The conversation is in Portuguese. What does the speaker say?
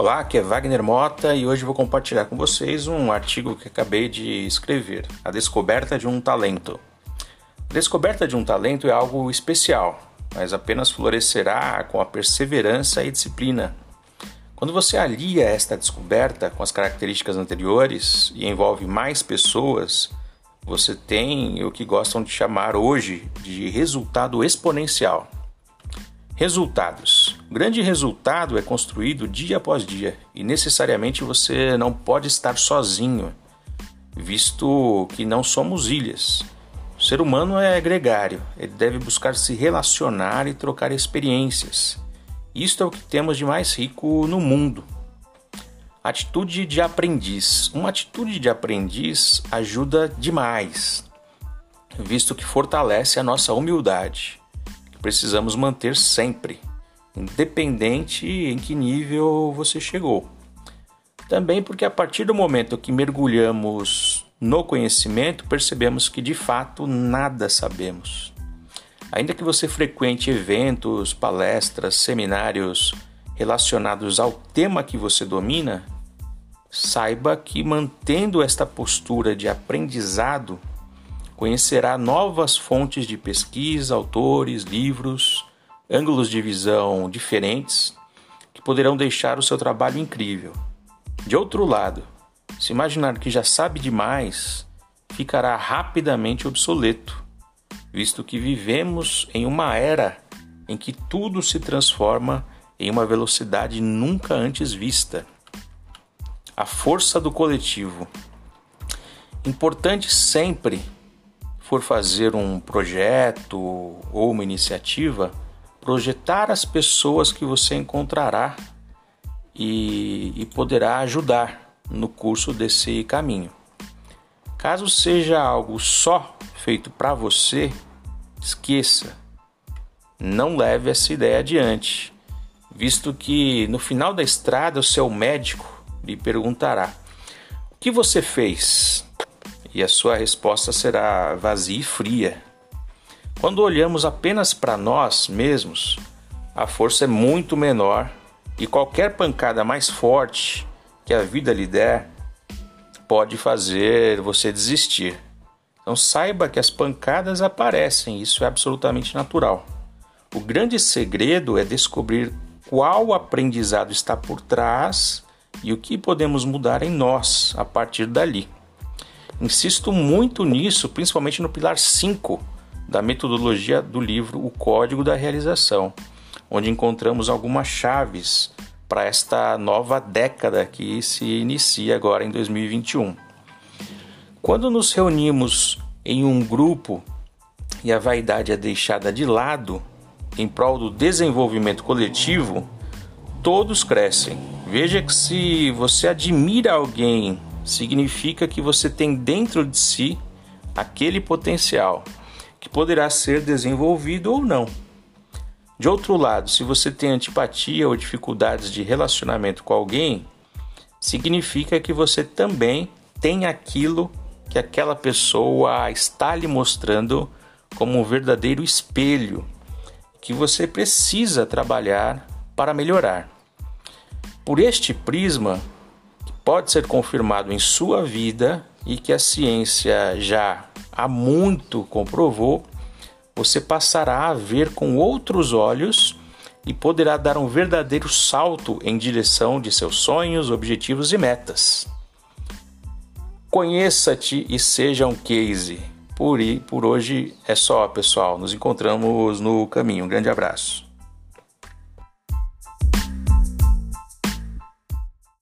Olá, aqui é Wagner Mota e hoje vou compartilhar com vocês um artigo que acabei de escrever: A Descoberta de um Talento. A descoberta de um talento é algo especial, mas apenas florescerá com a perseverança e disciplina. Quando você alia esta descoberta com as características anteriores e envolve mais pessoas, você tem o que gostam de chamar hoje de resultado exponencial. Resultados. Grande resultado é construído dia após dia e necessariamente você não pode estar sozinho, visto que não somos ilhas. O ser humano é gregário, ele deve buscar se relacionar e trocar experiências. Isto é o que temos de mais rico no mundo. Atitude de aprendiz. Uma atitude de aprendiz ajuda demais, visto que fortalece a nossa humildade precisamos manter sempre, independente em que nível você chegou. Também porque a partir do momento que mergulhamos no conhecimento, percebemos que de fato nada sabemos. Ainda que você frequente eventos, palestras, seminários relacionados ao tema que você domina, saiba que mantendo esta postura de aprendizado, conhecerá novas fontes de pesquisa, autores, livros, ângulos de visão diferentes que poderão deixar o seu trabalho incrível. De outro lado, se imaginar que já sabe demais, ficará rapidamente obsoleto, visto que vivemos em uma era em que tudo se transforma em uma velocidade nunca antes vista. A força do coletivo. Importante sempre for fazer um projeto ou uma iniciativa, projetar as pessoas que você encontrará e, e poderá ajudar no curso desse caminho. Caso seja algo só feito para você, esqueça, não leve essa ideia adiante, visto que no final da estrada o seu médico lhe perguntará: O que você fez? e a sua resposta será vazia e fria. Quando olhamos apenas para nós mesmos, a força é muito menor e qualquer pancada mais forte que a vida lhe der pode fazer você desistir. Então saiba que as pancadas aparecem, isso é absolutamente natural. O grande segredo é descobrir qual aprendizado está por trás e o que podemos mudar em nós a partir dali. Insisto muito nisso, principalmente no pilar 5 da metodologia do livro O Código da Realização, onde encontramos algumas chaves para esta nova década que se inicia agora em 2021. Quando nos reunimos em um grupo e a vaidade é deixada de lado em prol do desenvolvimento coletivo, todos crescem. Veja que se você admira alguém significa que você tem dentro de si aquele potencial que poderá ser desenvolvido ou não. De outro lado, se você tem antipatia ou dificuldades de relacionamento com alguém, significa que você também tem aquilo que aquela pessoa está lhe mostrando como um verdadeiro espelho que você precisa trabalhar para melhorar. Por este prisma, pode ser confirmado em sua vida e que a ciência já há muito comprovou, você passará a ver com outros olhos e poderá dar um verdadeiro salto em direção de seus sonhos, objetivos e metas. Conheça-te e seja um case. Por, por hoje é só, pessoal. Nos encontramos no caminho. Um grande abraço.